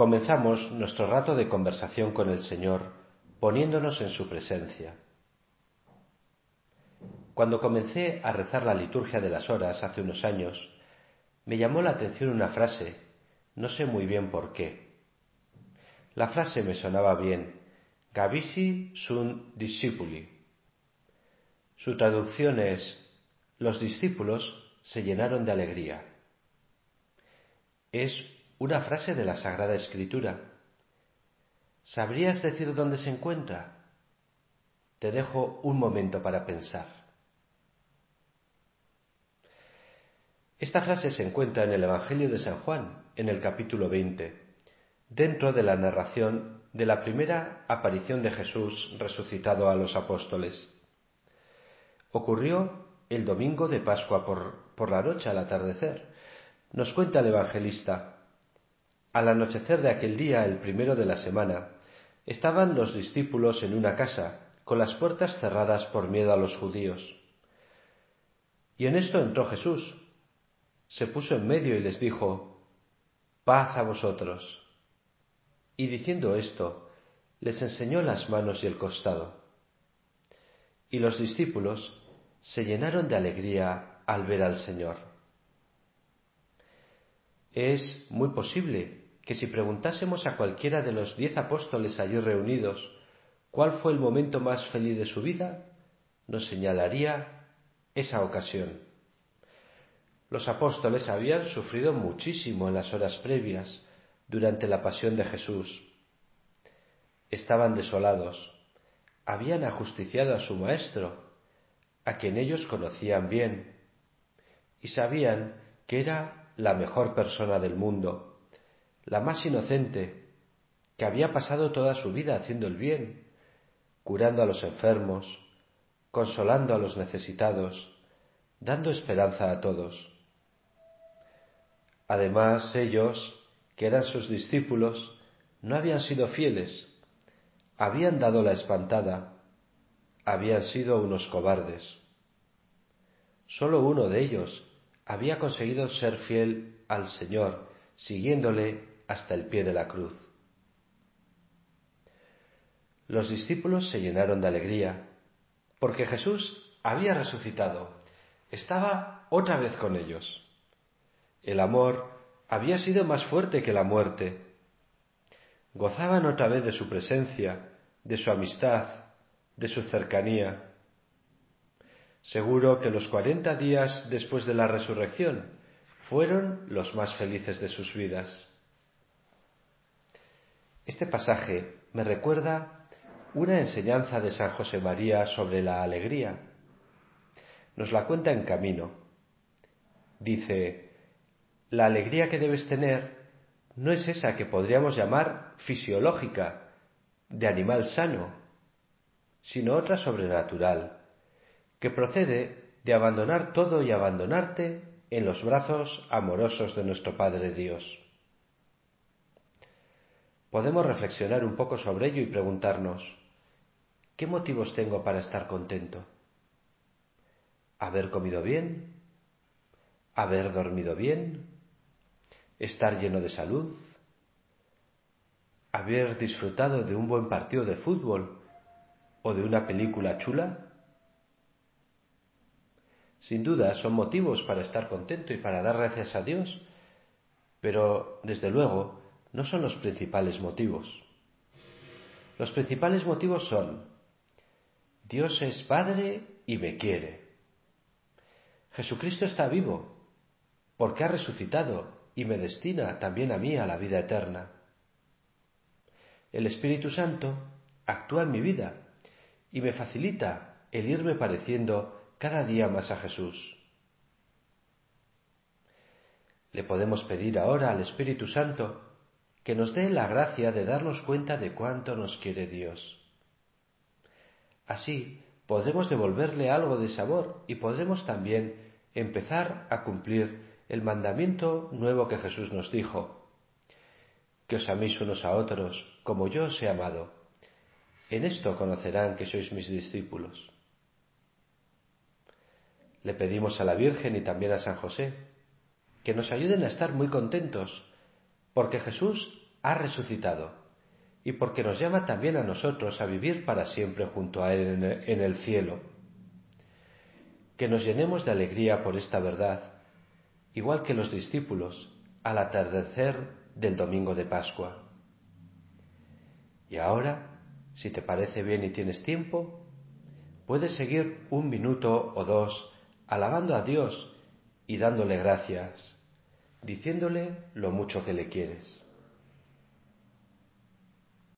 comenzamos nuestro rato de conversación con el Señor poniéndonos en su presencia. Cuando comencé a rezar la liturgia de las horas hace unos años, me llamó la atención una frase, no sé muy bien por qué. La frase me sonaba bien, Gavisi sunt discipuli. Su traducción es, los discípulos se llenaron de alegría. Es una frase de la Sagrada Escritura. ¿Sabrías decir dónde se encuentra? Te dejo un momento para pensar. Esta frase se encuentra en el Evangelio de San Juan, en el capítulo 20, dentro de la narración de la primera aparición de Jesús resucitado a los apóstoles. Ocurrió el domingo de Pascua por, por la noche al atardecer. Nos cuenta el evangelista. Al anochecer de aquel día, el primero de la semana, estaban los discípulos en una casa, con las puertas cerradas por miedo a los judíos. Y en esto entró Jesús, se puso en medio y les dijo, paz a vosotros. Y diciendo esto, les enseñó las manos y el costado. Y los discípulos se llenaron de alegría al ver al Señor. Es muy posible que si preguntásemos a cualquiera de los diez apóstoles allí reunidos cuál fue el momento más feliz de su vida, nos señalaría esa ocasión. Los apóstoles habían sufrido muchísimo en las horas previas durante la pasión de Jesús. Estaban desolados, habían ajusticiado a su Maestro, a quien ellos conocían bien, y sabían que era la mejor persona del mundo, la más inocente, que había pasado toda su vida haciendo el bien, curando a los enfermos, consolando a los necesitados, dando esperanza a todos. Además, ellos, que eran sus discípulos, no habían sido fieles, habían dado la espantada, habían sido unos cobardes. Solo uno de ellos había conseguido ser fiel al Señor, siguiéndole hasta el pie de la cruz. Los discípulos se llenaron de alegría, porque Jesús había resucitado, estaba otra vez con ellos. El amor había sido más fuerte que la muerte. Gozaban otra vez de su presencia, de su amistad, de su cercanía. Seguro que los cuarenta días después de la resurrección fueron los más felices de sus vidas. Este pasaje me recuerda una enseñanza de San José María sobre la alegría. Nos la cuenta en camino. Dice, la alegría que debes tener no es esa que podríamos llamar fisiológica, de animal sano, sino otra sobrenatural, que procede de abandonar todo y abandonarte en los brazos amorosos de nuestro Padre Dios. Podemos reflexionar un poco sobre ello y preguntarnos, ¿qué motivos tengo para estar contento? ¿Haber comido bien? ¿Haber dormido bien? estar lleno de salud, haber disfrutado de un buen partido de fútbol o de una película chula? Sin duda son motivos para estar contento y para dar gracias a Dios, pero desde luego no son los principales motivos. Los principales motivos son Dios es Padre y me quiere. Jesucristo está vivo porque ha resucitado y me destina también a mí a la vida eterna. El Espíritu Santo actúa en mi vida y me facilita el irme pareciendo cada día más a Jesús. Le podemos pedir ahora al Espíritu Santo que nos dé la gracia de darnos cuenta de cuánto nos quiere Dios. Así podremos devolverle algo de sabor y podremos también empezar a cumplir el mandamiento nuevo que Jesús nos dijo, que os améis unos a otros como yo os he amado. En esto conocerán que sois mis discípulos. Le pedimos a la Virgen y también a San José que nos ayuden a estar muy contentos, porque Jesús ha resucitado y porque nos llama también a nosotros a vivir para siempre junto a Él en el cielo. Que nos llenemos de alegría por esta verdad, igual que los discípulos al atardecer del domingo de Pascua. Y ahora, si te parece bien y tienes tiempo, puedes seguir un minuto o dos alabando a Dios y dándole gracias, diciéndole lo mucho que le quieres.